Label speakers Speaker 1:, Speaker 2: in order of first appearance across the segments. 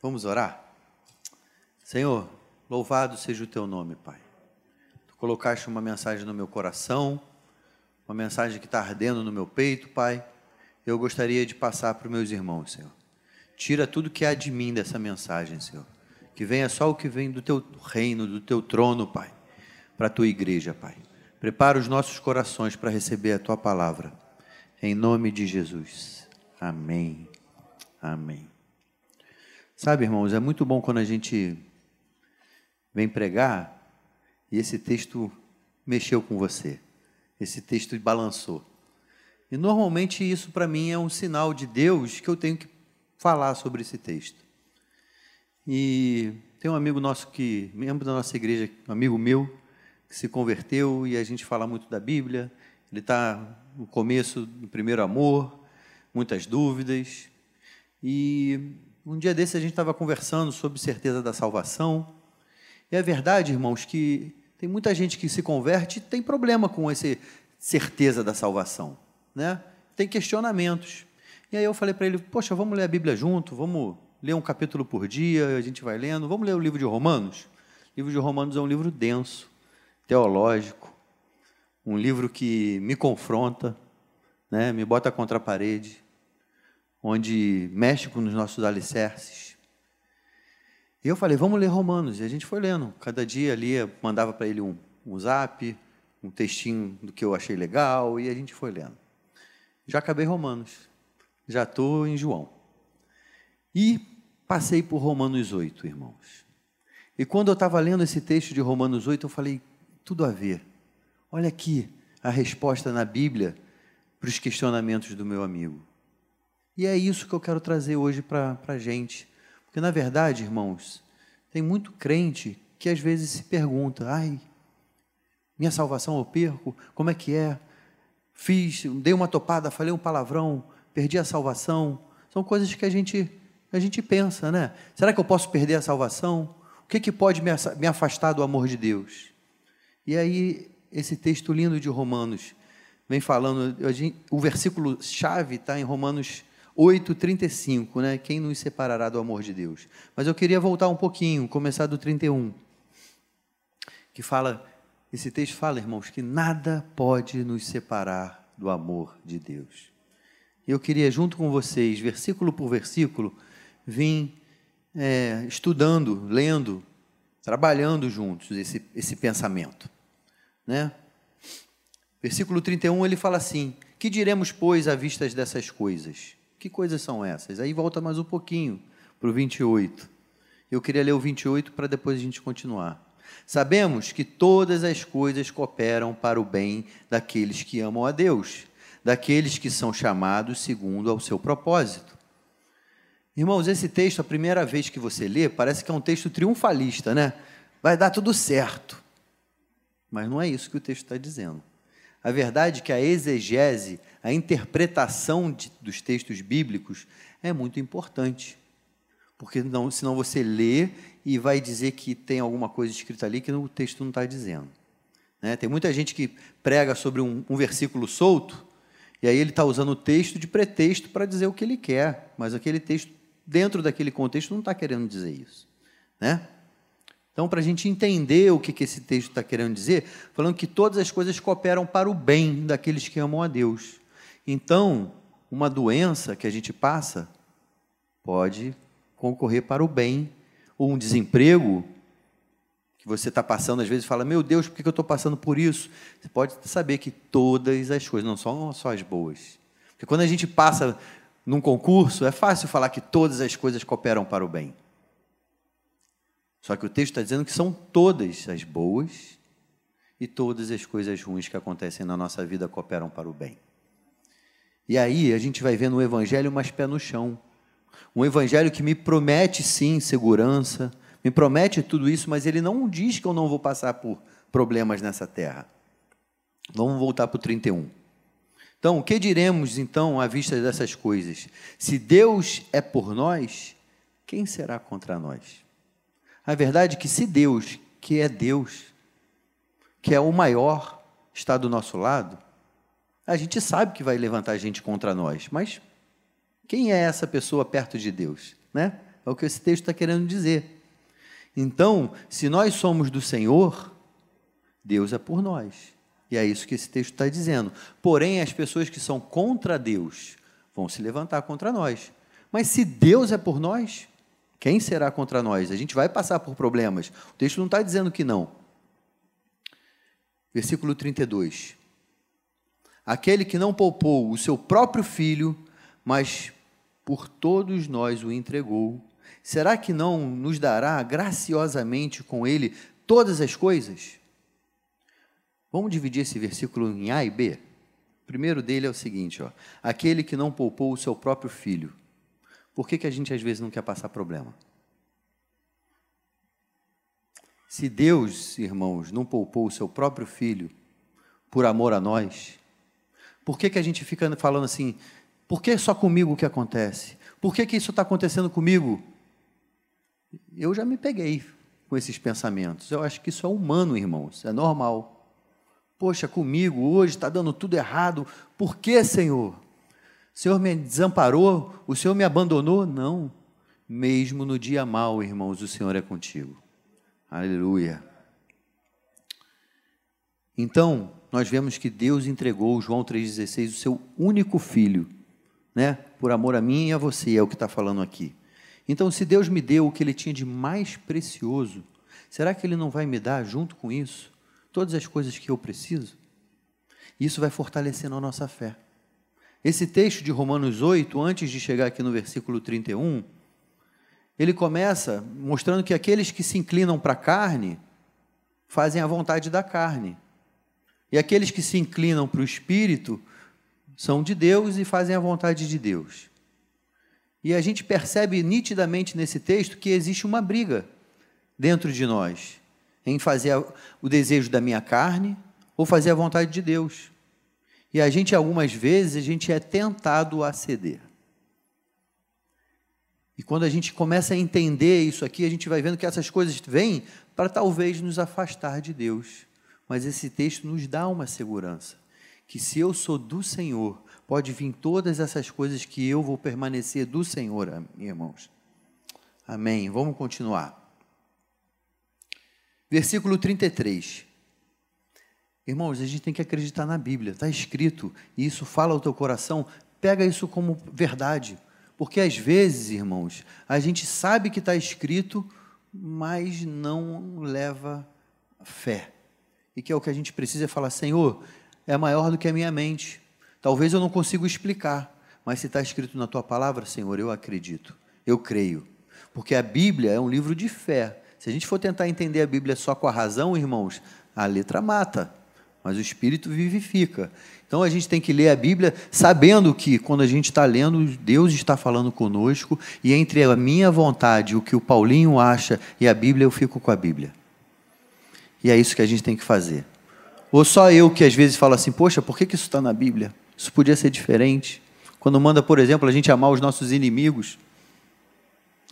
Speaker 1: Vamos orar? Senhor, louvado seja o teu nome, Pai. Tu colocaste uma mensagem no meu coração, uma mensagem que está ardendo no meu peito, Pai. Eu gostaria de passar para os meus irmãos, Senhor. Tira tudo que há de mim dessa mensagem, Senhor. Que venha só o que vem do teu reino, do teu trono, Pai, para a tua igreja, Pai. Prepara os nossos corações para receber a tua palavra. Em nome de Jesus. Amém. Amém. Sabe, irmãos, é muito bom quando a gente vem pregar e esse texto mexeu com você. Esse texto balançou. E normalmente isso para mim é um sinal de Deus que eu tenho que falar sobre esse texto. E tem um amigo nosso que, membro da nossa igreja, um amigo meu, que se converteu e a gente fala muito da Bíblia. Ele está no começo do primeiro amor, muitas dúvidas. E um dia desse a gente estava conversando sobre certeza da salvação. E é verdade, irmãos, que tem muita gente que se converte e tem problema com essa certeza da salvação. Né? Tem questionamentos. E aí eu falei para ele: Poxa, vamos ler a Bíblia junto, vamos ler um capítulo por dia, a gente vai lendo, vamos ler o livro de Romanos? O livro de Romanos é um livro denso, teológico, um livro que me confronta, né, me bota contra a parede onde mexe com os nossos alicerces. E eu falei, vamos ler Romanos. E a gente foi lendo. Cada dia ali mandava para ele um, um zap, um textinho do que eu achei legal, e a gente foi lendo. Já acabei Romanos. Já estou em João. E passei por Romanos 8, irmãos. E quando eu estava lendo esse texto de Romanos 8, eu falei, tudo a ver. Olha aqui a resposta na Bíblia para os questionamentos do meu amigo. E é isso que eu quero trazer hoje para a gente. Porque, na verdade, irmãos, tem muito crente que às vezes se pergunta: ai, minha salvação eu perco? Como é que é? Fiz, dei uma topada, falei um palavrão, perdi a salvação. São coisas que a gente, a gente pensa, né? Será que eu posso perder a salvação? O que, que pode me afastar do amor de Deus? E aí, esse texto lindo de Romanos vem falando, o versículo chave está em Romanos 8:35, né? Quem nos separará do amor de Deus? Mas eu queria voltar um pouquinho, começar do 31. Que fala, esse texto fala, irmãos, que nada pode nos separar do amor de Deus. Eu queria, junto com vocês, versículo por versículo, vir é, estudando, lendo, trabalhando juntos esse, esse pensamento. Né? Versículo 31, ele fala assim: Que diremos, pois, à vista dessas coisas? Que coisas são essas? Aí volta mais um pouquinho para o 28. Eu queria ler o 28 para depois a gente continuar. Sabemos que todas as coisas cooperam para o bem daqueles que amam a Deus, daqueles que são chamados segundo ao seu propósito. Irmãos, esse texto, a primeira vez que você lê, parece que é um texto triunfalista, né? Vai dar tudo certo. Mas não é isso que o texto está dizendo. A verdade é que a exegese, a interpretação de, dos textos bíblicos, é muito importante. Porque não, senão você lê e vai dizer que tem alguma coisa escrita ali que o texto não está dizendo. Né? Tem muita gente que prega sobre um, um versículo solto, e aí ele está usando o texto de pretexto para dizer o que ele quer, mas aquele texto, dentro daquele contexto, não está querendo dizer isso. Né? Então, para a gente entender o que, que esse texto está querendo dizer, falando que todas as coisas cooperam para o bem daqueles que amam a Deus. Então, uma doença que a gente passa pode concorrer para o bem, ou um desemprego que você está passando, às vezes fala, meu Deus, por que eu estou passando por isso? Você pode saber que todas as coisas, não são só as boas. Porque quando a gente passa num concurso, é fácil falar que todas as coisas cooperam para o bem. Só que o texto está dizendo que são todas as boas e todas as coisas ruins que acontecem na nossa vida cooperam para o bem. E aí a gente vai ver no Evangelho mais pé no chão. Um Evangelho que me promete sim segurança, me promete tudo isso, mas ele não diz que eu não vou passar por problemas nessa terra. Vamos voltar para o 31. Então, o que diremos então à vista dessas coisas? Se Deus é por nós, quem será contra nós? A verdade é que se Deus, que é Deus, que é o maior, está do nosso lado, a gente sabe que vai levantar gente contra nós, mas quem é essa pessoa perto de Deus, né? É o que esse texto está querendo dizer. Então, se nós somos do Senhor, Deus é por nós. E é isso que esse texto está dizendo. Porém, as pessoas que são contra Deus vão se levantar contra nós. Mas se Deus é por nós, quem será contra nós? A gente vai passar por problemas. O texto não está dizendo que não. Versículo 32. Aquele que não poupou o seu próprio filho, mas por todos nós o entregou, será que não nos dará graciosamente com ele todas as coisas? Vamos dividir esse versículo em A e B? O primeiro dele é o seguinte: ó, aquele que não poupou o seu próprio filho. Por que, que a gente às vezes não quer passar problema? Se Deus, irmãos, não poupou o seu próprio filho por amor a nós, por que, que a gente fica falando assim, por que só comigo que acontece? Por que, que isso está acontecendo comigo? Eu já me peguei com esses pensamentos. Eu acho que isso é humano, irmãos, é normal. Poxa, comigo hoje está dando tudo errado. Por que, Senhor? O Senhor me desamparou? O Senhor me abandonou? Não. Mesmo no dia mau, irmãos, o Senhor é contigo. Aleluia. Então, nós vemos que Deus entregou, João 3,16, o seu único filho, né? Por amor a mim e a você, é o que está falando aqui. Então, se Deus me deu o que Ele tinha de mais precioso, será que Ele não vai me dar, junto com isso, todas as coisas que eu preciso? Isso vai fortalecendo a nossa fé. Esse texto de Romanos 8, antes de chegar aqui no versículo 31, ele começa mostrando que aqueles que se inclinam para a carne fazem a vontade da carne. E aqueles que se inclinam para o espírito são de Deus e fazem a vontade de Deus. E a gente percebe nitidamente nesse texto que existe uma briga dentro de nós em fazer o desejo da minha carne ou fazer a vontade de Deus. E a gente, algumas vezes, a gente é tentado a ceder. E quando a gente começa a entender isso aqui, a gente vai vendo que essas coisas vêm para talvez nos afastar de Deus. Mas esse texto nos dá uma segurança que se eu sou do Senhor, pode vir todas essas coisas que eu vou permanecer do Senhor, irmãos. Amém. Vamos continuar. Versículo 33. Irmãos, a gente tem que acreditar na Bíblia, está escrito, e isso fala ao teu coração, pega isso como verdade. Porque às vezes, irmãos, a gente sabe que está escrito, mas não leva fé. E que é o que a gente precisa é falar, Senhor, é maior do que a minha mente. Talvez eu não consiga explicar, mas se está escrito na tua palavra, Senhor, eu acredito, eu creio. Porque a Bíblia é um livro de fé. Se a gente for tentar entender a Bíblia só com a razão, irmãos, a letra mata, mas o Espírito vivifica. Então a gente tem que ler a Bíblia sabendo que, quando a gente está lendo, Deus está falando conosco, e entre a minha vontade, o que o Paulinho acha e a Bíblia, eu fico com a Bíblia. E é isso que a gente tem que fazer. Ou só eu que às vezes falo assim, poxa, por que, que isso está na Bíblia? Isso podia ser diferente. Quando manda, por exemplo, a gente amar os nossos inimigos.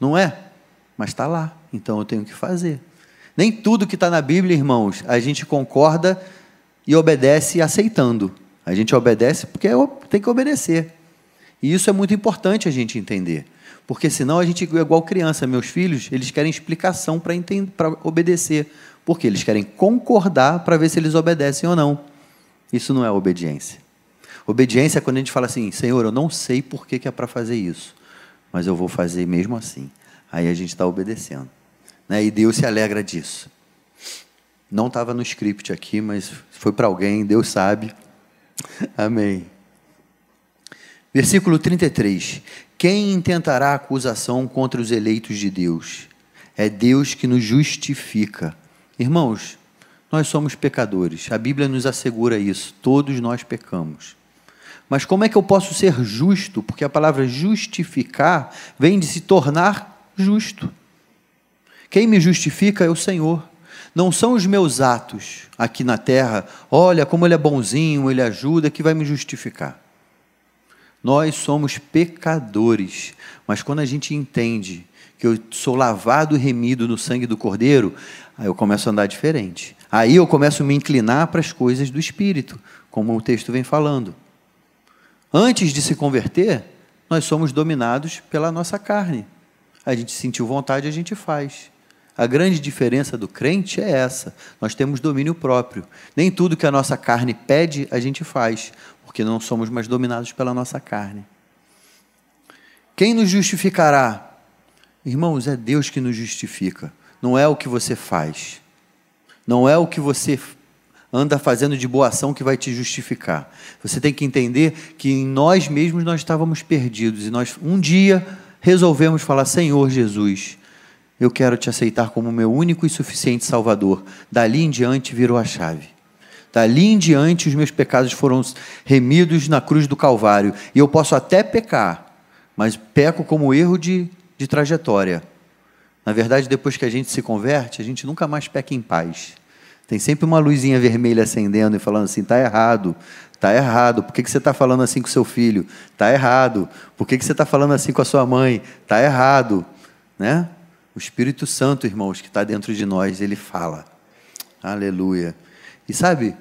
Speaker 1: Não é? Mas está lá, então eu tenho que fazer. Nem tudo que está na Bíblia, irmãos, a gente concorda e obedece aceitando. A gente obedece porque tem que obedecer. E isso é muito importante a gente entender. Porque senão a gente é igual criança. Meus filhos, eles querem explicação para obedecer. Porque eles querem concordar para ver se eles obedecem ou não. Isso não é obediência. Obediência é quando a gente fala assim: Senhor, eu não sei por que, que é para fazer isso, mas eu vou fazer mesmo assim. Aí a gente está obedecendo. Né? E Deus se alegra disso. Não estava no script aqui, mas foi para alguém, Deus sabe. Amém. Versículo 33. Quem intentará acusação contra os eleitos de Deus? É Deus que nos justifica. Irmãos, nós somos pecadores, a Bíblia nos assegura isso, todos nós pecamos. Mas como é que eu posso ser justo? Porque a palavra justificar vem de se tornar justo. Quem me justifica é o Senhor. Não são os meus atos aqui na terra, olha como ele é bonzinho, ele ajuda, que vai me justificar. Nós somos pecadores, mas quando a gente entende que eu sou lavado e remido no sangue do Cordeiro, aí eu começo a andar diferente. Aí eu começo a me inclinar para as coisas do Espírito, como o texto vem falando. Antes de se converter, nós somos dominados pela nossa carne. A gente sentiu vontade, a gente faz. A grande diferença do crente é essa: nós temos domínio próprio. Nem tudo que a nossa carne pede, a gente faz, porque não somos mais dominados pela nossa carne. Quem nos justificará? Irmãos, é Deus que nos justifica, não é o que você faz, não é o que você anda fazendo de boa ação que vai te justificar. Você tem que entender que em nós mesmos nós estávamos perdidos e nós um dia resolvemos falar: Senhor Jesus, eu quero te aceitar como meu único e suficiente Salvador. Dali em diante virou a chave. Dali em diante os meus pecados foram remidos na cruz do Calvário. E eu posso até pecar, mas peco como erro de, de trajetória. Na verdade, depois que a gente se converte, a gente nunca mais peca em paz. Tem sempre uma luzinha vermelha acendendo e falando assim: está errado, está errado. Por que, que você está falando assim com seu filho? Está errado. Por que, que você está falando assim com a sua mãe? Está errado. Né? O Espírito Santo, irmãos, que está dentro de nós, ele fala. Aleluia. E sabe,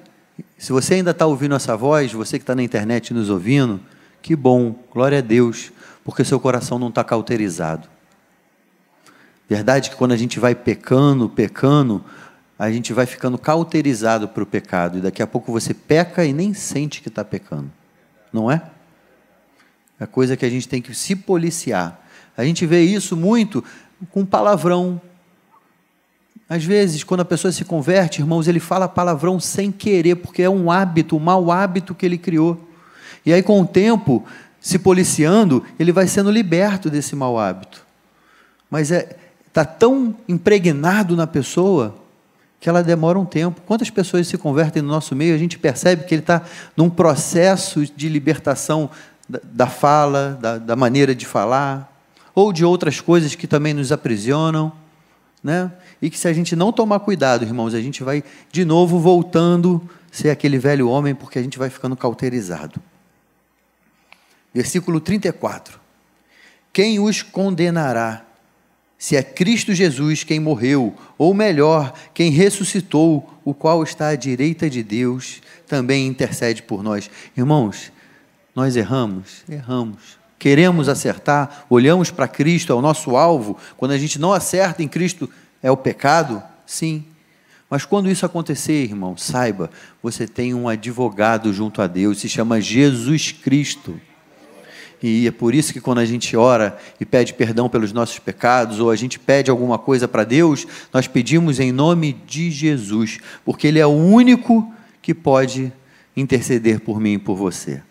Speaker 1: se você ainda está ouvindo essa voz, você que está na internet nos ouvindo, que bom, glória a Deus, porque seu coração não está cauterizado. Verdade que quando a gente vai pecando, pecando, a gente vai ficando cauterizado para o pecado, e daqui a pouco você peca e nem sente que está pecando, não é? É coisa que a gente tem que se policiar. A gente vê isso muito com palavrão. Às vezes, quando a pessoa se converte, irmãos, ele fala palavrão sem querer, porque é um hábito, um mau hábito que ele criou. E aí, com o tempo, se policiando, ele vai sendo liberto desse mau hábito. Mas é está tão impregnado na pessoa que ela demora um tempo. Quantas pessoas se convertem no nosso meio, a gente percebe que ele está num processo de libertação da, da fala, da, da maneira de falar, ou de outras coisas que também nos aprisionam, né? E que se a gente não tomar cuidado, irmãos, a gente vai de novo voltando ser aquele velho homem, porque a gente vai ficando cauterizado. Versículo 34. Quem os condenará? Se é Cristo Jesus quem morreu, ou melhor, quem ressuscitou, o qual está à direita de Deus, também intercede por nós. Irmãos, nós erramos? Erramos queremos acertar, olhamos para Cristo, é o nosso alvo. Quando a gente não acerta em Cristo, é o pecado? Sim. Mas quando isso acontecer, irmão, saiba, você tem um advogado junto a Deus, se chama Jesus Cristo. E é por isso que quando a gente ora e pede perdão pelos nossos pecados, ou a gente pede alguma coisa para Deus, nós pedimos em nome de Jesus, porque Ele é o único que pode interceder por mim e por você.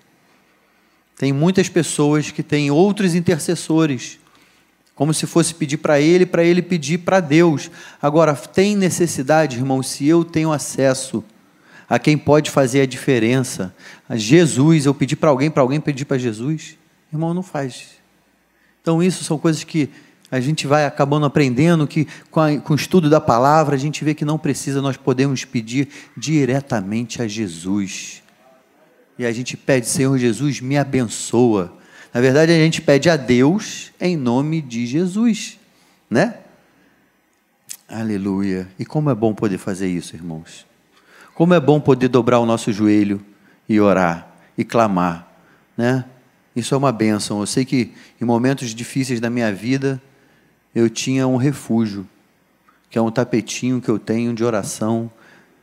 Speaker 1: Tem muitas pessoas que têm outros intercessores, como se fosse pedir para ele, para ele pedir para Deus. Agora, tem necessidade, irmão, se eu tenho acesso a quem pode fazer a diferença, a Jesus, eu pedir para alguém, para alguém pedir para Jesus, irmão, não faz. Então, isso são coisas que a gente vai acabando aprendendo que com, a, com o estudo da palavra a gente vê que não precisa, nós podemos pedir diretamente a Jesus e a gente pede, Senhor Jesus, me abençoa. Na verdade, a gente pede a Deus em nome de Jesus, né? Aleluia. E como é bom poder fazer isso, irmãos. Como é bom poder dobrar o nosso joelho e orar e clamar, né? Isso é uma bênção. Eu sei que em momentos difíceis da minha vida eu tinha um refúgio, que é um tapetinho que eu tenho de oração,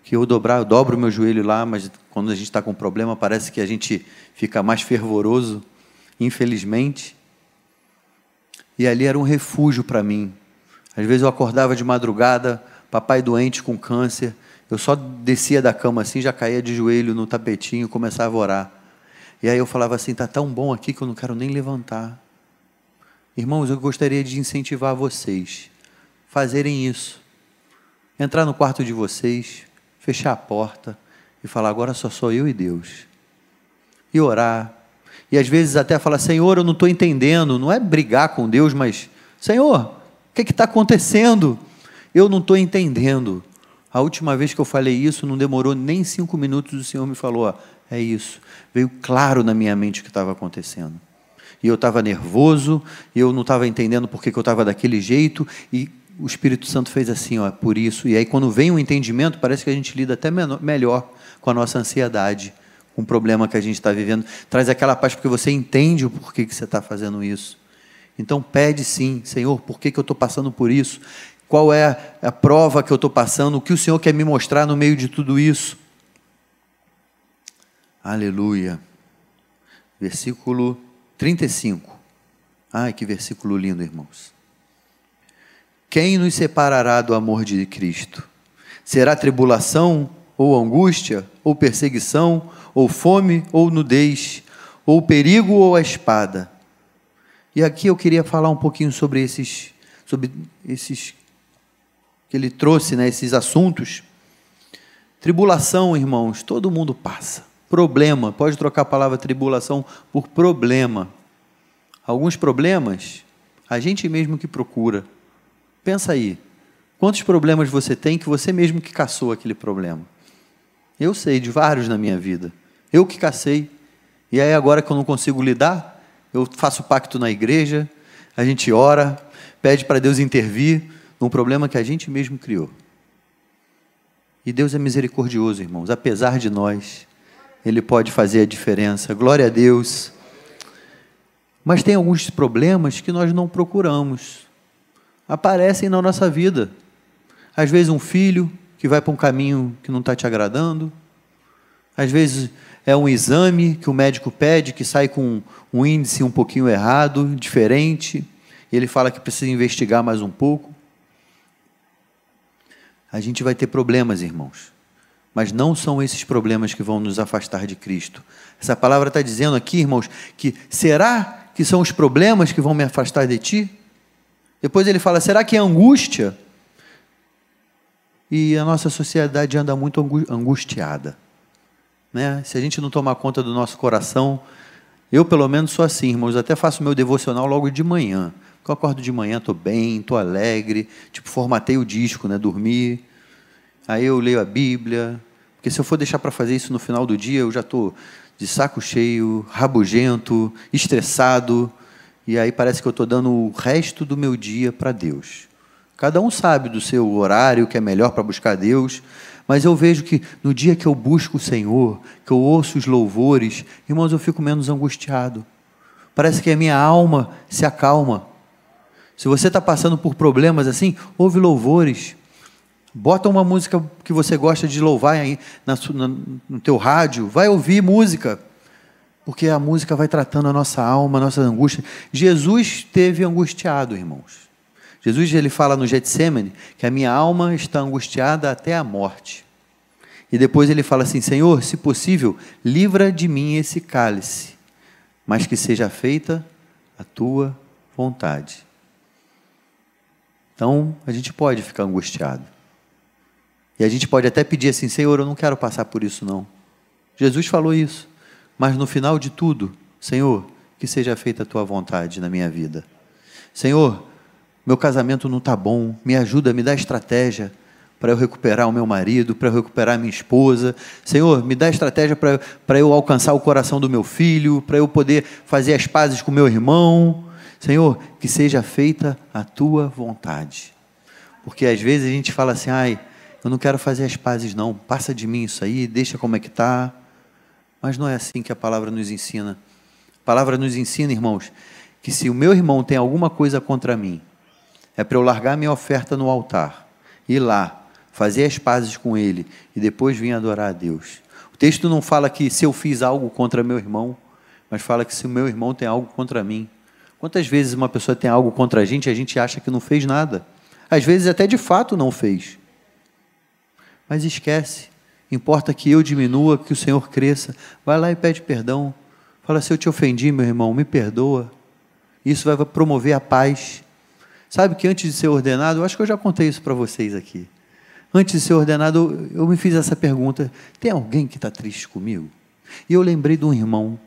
Speaker 1: que eu dobrar, eu dobro meu joelho lá, mas quando a gente está com problema, parece que a gente fica mais fervoroso, infelizmente. E ali era um refúgio para mim. Às vezes eu acordava de madrugada, papai doente com câncer, eu só descia da cama assim, já caía de joelho no tapetinho, começava a orar. E aí eu falava assim: está tão bom aqui que eu não quero nem levantar. Irmãos, eu gostaria de incentivar vocês fazerem isso. Entrar no quarto de vocês, fechar a porta, e falar: agora só sou eu e Deus. E orar. E às vezes até falar: Senhor, eu não estou entendendo. Não é brigar com Deus, mas: Senhor, o que está acontecendo? Eu não estou entendendo. A última vez que eu falei isso, não demorou nem cinco minutos, o Senhor me falou: é isso. Veio claro na minha mente o que estava acontecendo. E eu estava nervoso, e eu não estava entendendo por que, que eu estava daquele jeito, e o Espírito Santo fez assim, ó, por isso. E aí, quando vem o um entendimento, parece que a gente lida até menor, melhor com a nossa ansiedade, com o problema que a gente está vivendo. Traz aquela paz porque você entende o porquê que você está fazendo isso. Então pede sim, Senhor, por que, que eu estou passando por isso? Qual é a prova que eu estou passando? O que o Senhor quer me mostrar no meio de tudo isso? Aleluia. Versículo 35. Ai, que versículo lindo, irmãos. Quem nos separará do amor de Cristo? Será tribulação, ou angústia, ou perseguição, ou fome, ou nudez, ou perigo, ou a espada? E aqui eu queria falar um pouquinho sobre esses, sobre esses que ele trouxe, né, esses assuntos. Tribulação, irmãos, todo mundo passa. Problema, pode trocar a palavra tribulação por problema. Alguns problemas, a gente mesmo que procura. Pensa aí, quantos problemas você tem que você mesmo que caçou aquele problema? Eu sei de vários na minha vida. Eu que cacei. E aí agora que eu não consigo lidar, eu faço pacto na igreja, a gente ora, pede para Deus intervir num problema que a gente mesmo criou. E Deus é misericordioso, irmãos, apesar de nós, Ele pode fazer a diferença. Glória a Deus. Mas tem alguns problemas que nós não procuramos, aparecem na nossa vida. Às vezes, um filho que vai para um caminho que não está te agradando, às vezes, é um exame que o médico pede, que sai com um índice um pouquinho errado, diferente, e ele fala que precisa investigar mais um pouco a gente vai ter problemas, irmãos. Mas não são esses problemas que vão nos afastar de Cristo. Essa palavra está dizendo aqui, irmãos, que será que são os problemas que vão me afastar de ti? Depois ele fala, será que é angústia? E a nossa sociedade anda muito angustiada. Né? Se a gente não tomar conta do nosso coração, eu pelo menos sou assim, irmãos, até faço meu devocional logo de manhã. Eu acordo de manhã, estou bem, estou alegre, tipo, formatei o disco, né? Dormi. Aí eu leio a Bíblia. Porque se eu for deixar para fazer isso no final do dia, eu já estou de saco cheio, rabugento, estressado. E aí parece que eu estou dando o resto do meu dia para Deus. Cada um sabe do seu horário que é melhor para buscar Deus, mas eu vejo que no dia que eu busco o Senhor, que eu ouço os louvores, irmãos, eu fico menos angustiado. Parece que a minha alma se acalma. Se você está passando por problemas assim, ouve louvores. Bota uma música que você gosta de louvar aí na, no teu rádio. Vai ouvir música. Porque a música vai tratando a nossa alma, a nossa angústia. Jesus teve angustiado, irmãos. Jesus ele fala no Getsemane que a minha alma está angustiada até a morte. E depois ele fala assim: Senhor, se possível, livra de mim esse cálice, mas que seja feita a tua vontade. Então, a gente pode ficar angustiado. E a gente pode até pedir assim: Senhor, eu não quero passar por isso, não. Jesus falou isso. Mas no final de tudo, Senhor, que seja feita a tua vontade na minha vida. Senhor, meu casamento não está bom, me ajuda, me dá estratégia para eu recuperar o meu marido, para eu recuperar a minha esposa. Senhor, me dá estratégia para eu alcançar o coração do meu filho, para eu poder fazer as pazes com meu irmão. Senhor, que seja feita a tua vontade. Porque às vezes a gente fala assim, ai, eu não quero fazer as pazes não, passa de mim isso aí, deixa como é que está. Mas não é assim que a palavra nos ensina. A palavra nos ensina, irmãos, que se o meu irmão tem alguma coisa contra mim, é para eu largar minha oferta no altar, ir lá, fazer as pazes com ele e depois vir adorar a Deus. O texto não fala que se eu fiz algo contra meu irmão, mas fala que se o meu irmão tem algo contra mim, Quantas vezes uma pessoa tem algo contra a gente e a gente acha que não fez nada? Às vezes até de fato não fez. Mas esquece. Importa que eu diminua, que o Senhor cresça. Vai lá e pede perdão. Fala, se eu te ofendi, meu irmão, me perdoa. Isso vai promover a paz. Sabe que antes de ser ordenado, eu acho que eu já contei isso para vocês aqui. Antes de ser ordenado, eu me fiz essa pergunta: tem alguém que está triste comigo? E eu lembrei de um irmão.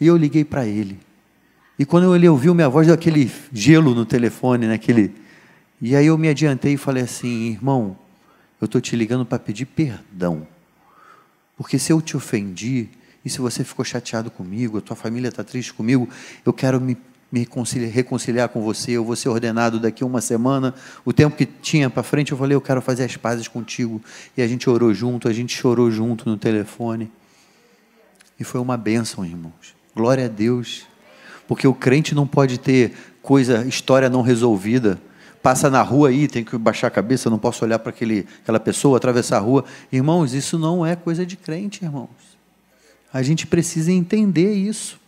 Speaker 1: E eu liguei para ele. E quando ele ouviu minha voz, deu aquele gelo no telefone, naquele. Né, e aí eu me adiantei e falei assim, irmão, eu estou te ligando para pedir perdão. Porque se eu te ofendi, e se você ficou chateado comigo, a tua família está triste comigo, eu quero me, me reconciliar, reconciliar, com você, eu vou ser ordenado daqui a uma semana. O tempo que tinha para frente, eu falei, eu quero fazer as pazes contigo. E a gente orou junto, a gente chorou junto no telefone. E foi uma bênção, irmãos. Glória a Deus. Porque o crente não pode ter coisa, história não resolvida. Passa na rua aí, tem que baixar a cabeça, não posso olhar para aquela pessoa, atravessar a rua. Irmãos, isso não é coisa de crente, irmãos. A gente precisa entender isso.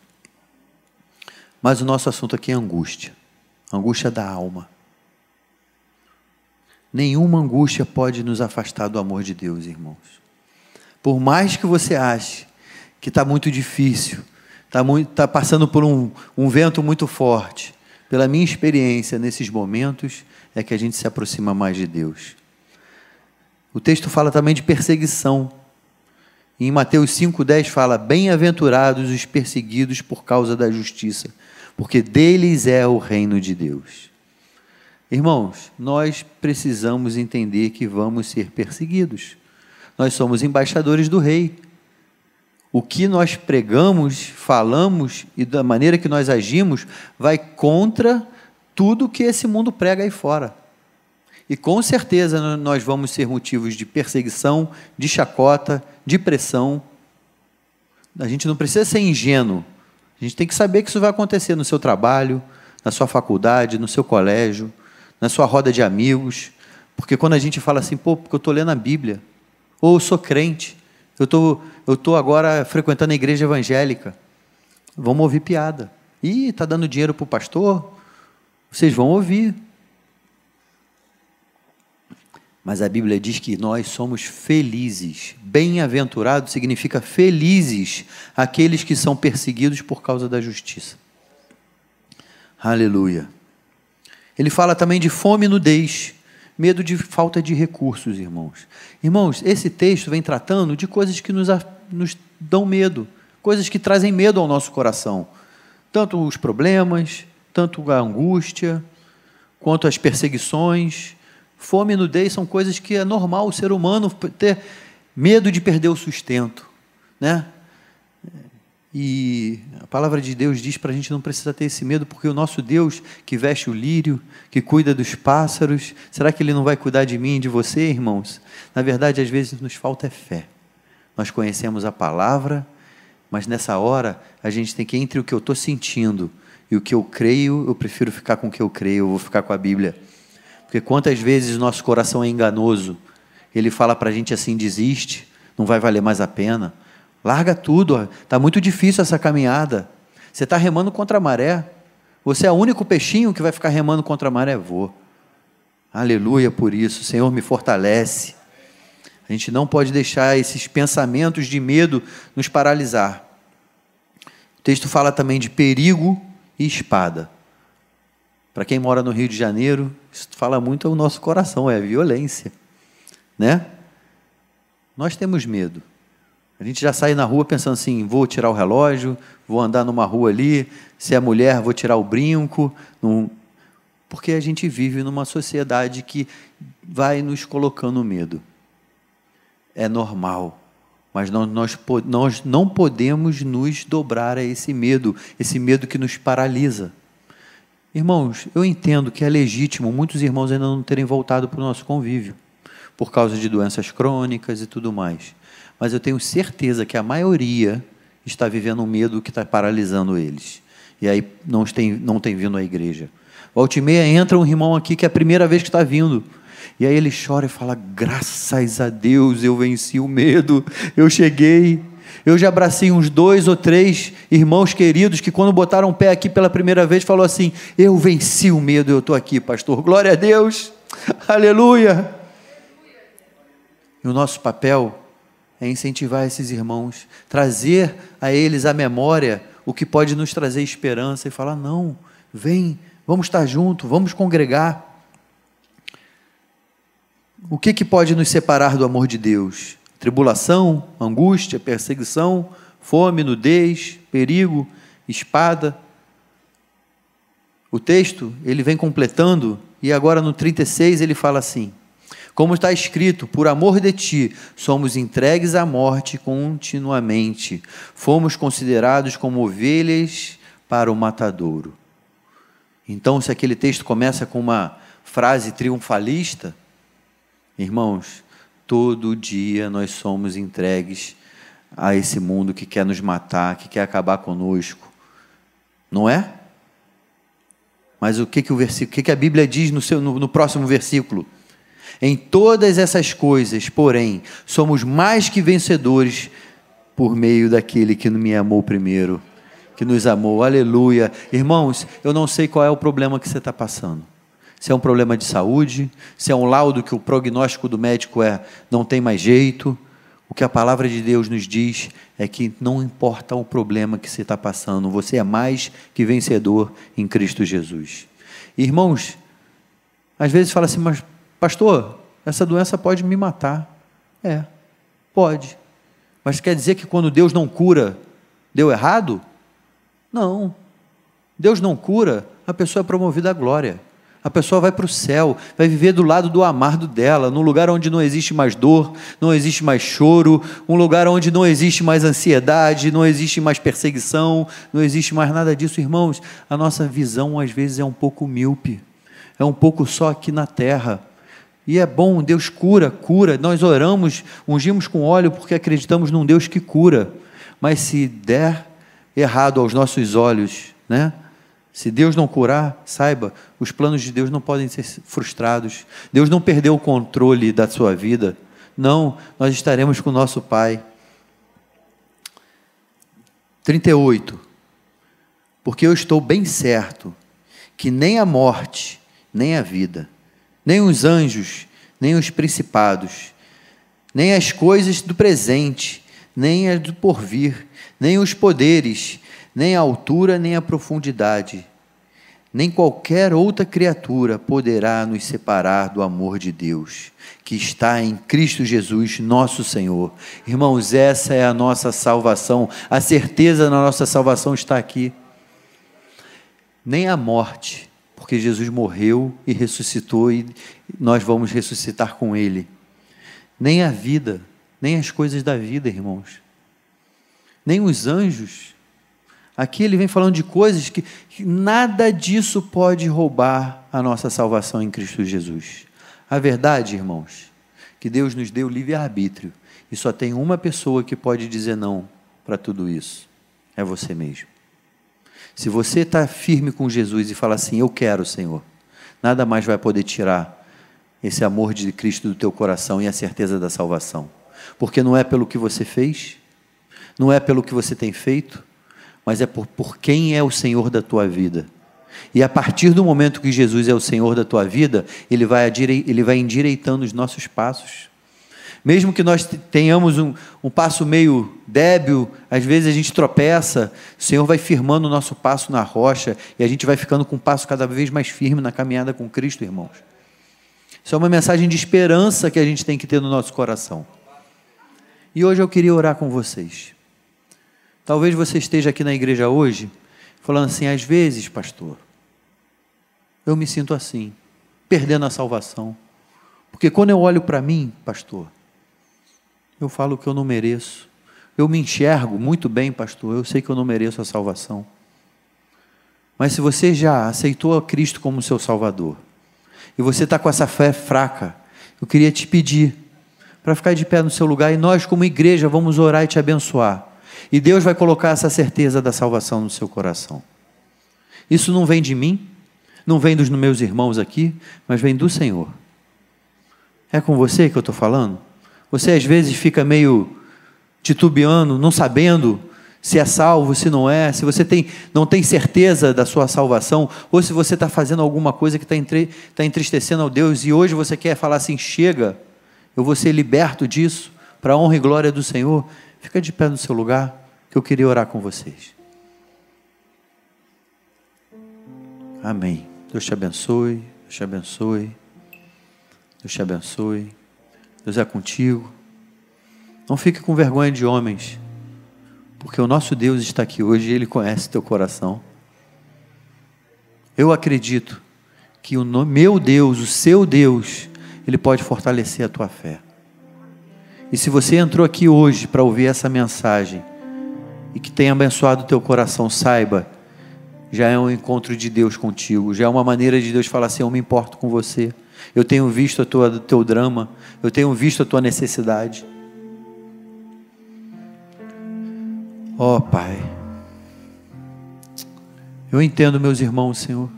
Speaker 1: Mas o nosso assunto aqui é angústia angústia da alma. Nenhuma angústia pode nos afastar do amor de Deus, irmãos. Por mais que você ache que está muito difícil, está tá passando por um, um vento muito forte, pela minha experiência nesses momentos, é que a gente se aproxima mais de Deus. O texto fala também de perseguição. Em Mateus 5,10 fala: Bem-aventurados os perseguidos por causa da justiça, porque deles é o reino de Deus. Irmãos, nós precisamos entender que vamos ser perseguidos. Nós somos embaixadores do rei. O que nós pregamos, falamos e da maneira que nós agimos vai contra tudo que esse mundo prega aí fora. E com certeza nós vamos ser motivos de perseguição, de chacota, de pressão. A gente não precisa ser ingênuo a gente tem que saber que isso vai acontecer no seu trabalho, na sua faculdade, no seu colégio, na sua roda de amigos. Porque quando a gente fala assim, pô, porque eu estou lendo a Bíblia, ou eu sou crente, eu tô, estou tô agora frequentando a igreja evangélica, vamos ouvir piada. Ih, está dando dinheiro para o pastor? Vocês vão ouvir. Mas a Bíblia diz que nós somos felizes. Bem-aventurado significa felizes aqueles que são perseguidos por causa da justiça. Aleluia. Ele fala também de fome e nudez, medo de falta de recursos, irmãos. Irmãos, esse texto vem tratando de coisas que nos, nos dão medo, coisas que trazem medo ao nosso coração. Tanto os problemas, tanto a angústia, quanto as perseguições Fome e nudez são coisas que é normal o ser humano ter medo de perder o sustento, né? E a palavra de Deus diz para a gente não precisar ter esse medo, porque o nosso Deus que veste o lírio, que cuida dos pássaros, será que Ele não vai cuidar de mim e de você, irmãos? Na verdade, às vezes nos falta é fé. Nós conhecemos a palavra, mas nessa hora a gente tem que, entre o que eu estou sentindo e o que eu creio, eu prefiro ficar com o que eu creio, eu vou ficar com a Bíblia. Porque quantas vezes nosso coração é enganoso, ele fala para a gente assim: desiste, não vai valer mais a pena. Larga tudo, está muito difícil essa caminhada. Você está remando contra a maré. Você é o único peixinho que vai ficar remando contra a maré? Vou. Aleluia por isso. Senhor, me fortalece. A gente não pode deixar esses pensamentos de medo nos paralisar. O texto fala também de perigo e espada. Para quem mora no Rio de Janeiro, isso fala muito ao nosso coração, é a violência, né? Nós temos medo. A gente já sai na rua pensando assim: vou tirar o relógio, vou andar numa rua ali, se é mulher, vou tirar o brinco. Porque a gente vive numa sociedade que vai nos colocando medo. É normal. Mas nós, nós não podemos nos dobrar a esse medo, esse medo que nos paralisa. Irmãos, eu entendo que é legítimo muitos irmãos ainda não terem voltado para o nosso convívio, por causa de doenças crônicas e tudo mais. Mas eu tenho certeza que a maioria está vivendo um medo que está paralisando eles. E aí não tem, não tem vindo à igreja. Volte e meia entra um irmão aqui que é a primeira vez que está vindo. E aí ele chora e fala: Graças a Deus eu venci o medo, eu cheguei. Eu já abracei uns dois ou três irmãos queridos que, quando botaram o pé aqui pela primeira vez, falou assim: Eu venci o medo, eu estou aqui, pastor. Glória a Deus, aleluia. E o nosso papel é incentivar esses irmãos, trazer a eles a memória o que pode nos trazer esperança e falar: Não, vem, vamos estar juntos, vamos congregar. O que, que pode nos separar do amor de Deus? tribulação, angústia, perseguição, fome, nudez, perigo, espada. O texto, ele vem completando, e agora no 36 ele fala assim: Como está escrito, por amor de ti, somos entregues à morte continuamente, fomos considerados como ovelhas para o matadouro. Então, se aquele texto começa com uma frase triunfalista, irmãos, Todo dia nós somos entregues a esse mundo que quer nos matar, que quer acabar conosco. Não é? Mas o que, que, o, versículo, o que, que a Bíblia diz no, seu, no, no próximo versículo? Em todas essas coisas, porém, somos mais que vencedores por meio daquele que me amou primeiro, que nos amou. Aleluia. Irmãos, eu não sei qual é o problema que você está passando. Se é um problema de saúde, se é um laudo que o prognóstico do médico é não tem mais jeito. O que a palavra de Deus nos diz é que não importa o problema que você está passando, você é mais que vencedor em Cristo Jesus. Irmãos, às vezes fala assim, mas pastor, essa doença pode me matar. É, pode. Mas quer dizer que quando Deus não cura, deu errado? Não. Deus não cura, a pessoa é promovida à glória. A pessoa vai para o céu, vai viver do lado do amado dela, num lugar onde não existe mais dor, não existe mais choro, um lugar onde não existe mais ansiedade, não existe mais perseguição, não existe mais nada disso. Irmãos, a nossa visão às vezes é um pouco míope, é um pouco só aqui na terra. E é bom, Deus cura, cura. Nós oramos, ungimos com óleo porque acreditamos num Deus que cura. Mas se der errado aos nossos olhos, né? Se Deus não curar, saiba, os planos de Deus não podem ser frustrados. Deus não perdeu o controle da sua vida. Não, nós estaremos com o nosso Pai. 38. Porque eu estou bem certo que nem a morte, nem a vida, nem os anjos, nem os principados, nem as coisas do presente, nem as do porvir, nem os poderes, nem a altura, nem a profundidade, nem qualquer outra criatura poderá nos separar do amor de Deus, que está em Cristo Jesus, nosso Senhor. Irmãos, essa é a nossa salvação, a certeza da nossa salvação está aqui. Nem a morte, porque Jesus morreu e ressuscitou e nós vamos ressuscitar com Ele. Nem a vida, nem as coisas da vida, irmãos. Nem os anjos. Aqui ele vem falando de coisas que, que nada disso pode roubar a nossa salvação em Cristo Jesus. A verdade, irmãos, que Deus nos deu livre-arbítrio e só tem uma pessoa que pode dizer não para tudo isso: é você mesmo. Se você está firme com Jesus e fala assim, eu quero, Senhor, nada mais vai poder tirar esse amor de Cristo do teu coração e a certeza da salvação. Porque não é pelo que você fez, não é pelo que você tem feito, mas é por, por quem é o Senhor da tua vida. E a partir do momento que Jesus é o Senhor da tua vida, Ele vai, ele vai endireitando os nossos passos. Mesmo que nós tenhamos um, um passo meio débil, às vezes a gente tropeça, o Senhor vai firmando o nosso passo na rocha e a gente vai ficando com um passo cada vez mais firme na caminhada com Cristo, irmãos. Isso é uma mensagem de esperança que a gente tem que ter no nosso coração. E hoje eu queria orar com vocês. Talvez você esteja aqui na igreja hoje falando assim: às vezes, pastor, eu me sinto assim, perdendo a salvação. Porque quando eu olho para mim, pastor, eu falo que eu não mereço. Eu me enxergo muito bem, pastor. Eu sei que eu não mereço a salvação. Mas se você já aceitou a Cristo como seu Salvador, e você está com essa fé fraca, eu queria te pedir para ficar de pé no seu lugar e nós, como igreja, vamos orar e te abençoar. E Deus vai colocar essa certeza da salvação no seu coração. Isso não vem de mim, não vem dos meus irmãos aqui, mas vem do Senhor. É com você que eu estou falando? Você às vezes fica meio titubeando, não sabendo se é salvo, se não é, se você tem, não tem certeza da sua salvação, ou se você está fazendo alguma coisa que está tá entristecendo ao Deus e hoje você quer falar assim: chega, eu vou ser liberto disso, para a honra e glória do Senhor. Fica de pé no seu lugar, que eu queria orar com vocês. Amém. Deus te abençoe, Deus te abençoe, Deus te abençoe. Deus é contigo. Não fique com vergonha de homens, porque o nosso Deus está aqui hoje e Ele conhece teu coração. Eu acredito que o meu Deus, o seu Deus, Ele pode fortalecer a tua fé. E se você entrou aqui hoje para ouvir essa mensagem e que tenha abençoado o teu coração, saiba, já é um encontro de Deus contigo, já é uma maneira de Deus falar assim: eu me importo com você. Eu tenho visto a tua, o teu drama, eu tenho visto a tua necessidade. Ó oh, Pai, eu entendo, meus irmãos, Senhor,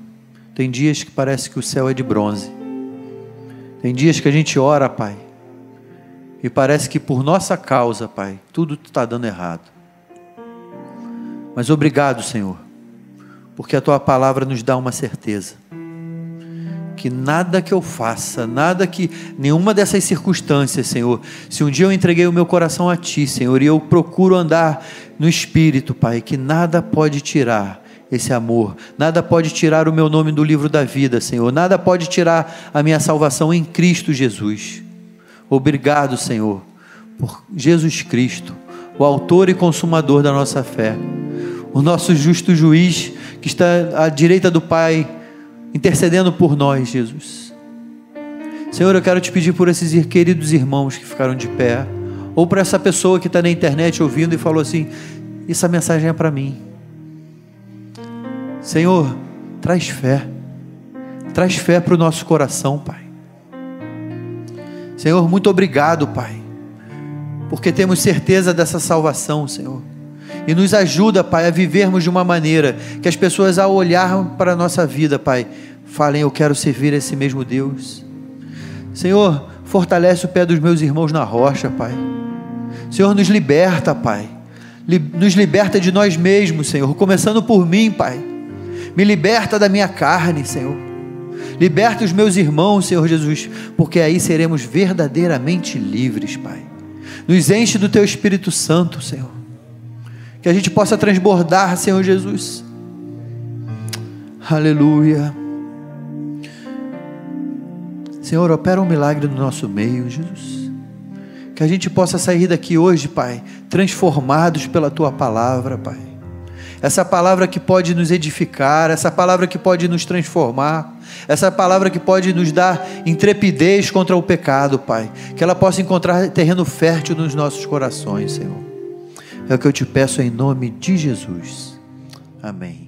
Speaker 1: Tem dias que parece que o céu é de bronze. Tem dias que a gente ora, Pai, e parece que por nossa causa, Pai, tudo está dando errado. Mas obrigado, Senhor, porque a tua palavra nos dá uma certeza. Que nada que eu faça, nada que, nenhuma dessas circunstâncias, Senhor, se um dia eu entreguei o meu coração a Ti, Senhor, e eu procuro andar no Espírito, Pai, que nada pode tirar esse amor. Nada pode tirar o meu nome do livro da vida, Senhor. Nada pode tirar a minha salvação em Cristo Jesus. Obrigado, Senhor, por Jesus Cristo, o autor e consumador da nossa fé, o nosso justo juiz que está à direita do Pai, intercedendo por nós, Jesus. Senhor, eu quero te pedir por esses queridos irmãos que ficaram de pé, ou para essa pessoa que está na internet ouvindo e falou assim: essa mensagem é para mim. Senhor, traz fé, traz fé para o nosso coração, Pai. Senhor, muito obrigado, Pai, porque temos certeza dessa salvação, Senhor. E nos ajuda, Pai, a vivermos de uma maneira que as pessoas, ao olhar para a nossa vida, Pai, falem: Eu quero servir esse mesmo Deus. Senhor, fortalece o pé dos meus irmãos na rocha, Pai. Senhor, nos liberta, Pai. Nos liberta de nós mesmos, Senhor, começando por mim, Pai me liberta da minha carne, Senhor. Liberta os meus irmãos, Senhor Jesus, porque aí seremos verdadeiramente livres, Pai. Nos enche do Teu Espírito Santo, Senhor. Que a gente possa transbordar, Senhor Jesus. Aleluia. Senhor, opera um milagre no nosso meio, Jesus. Que a gente possa sair daqui hoje, Pai, transformados pela Tua palavra, Pai essa palavra que pode nos edificar, essa palavra que pode nos transformar, essa palavra que pode nos dar intrepidez contra o pecado, Pai. Que ela possa encontrar terreno fértil nos nossos corações, Senhor. É o que eu te peço em nome de Jesus. Amém.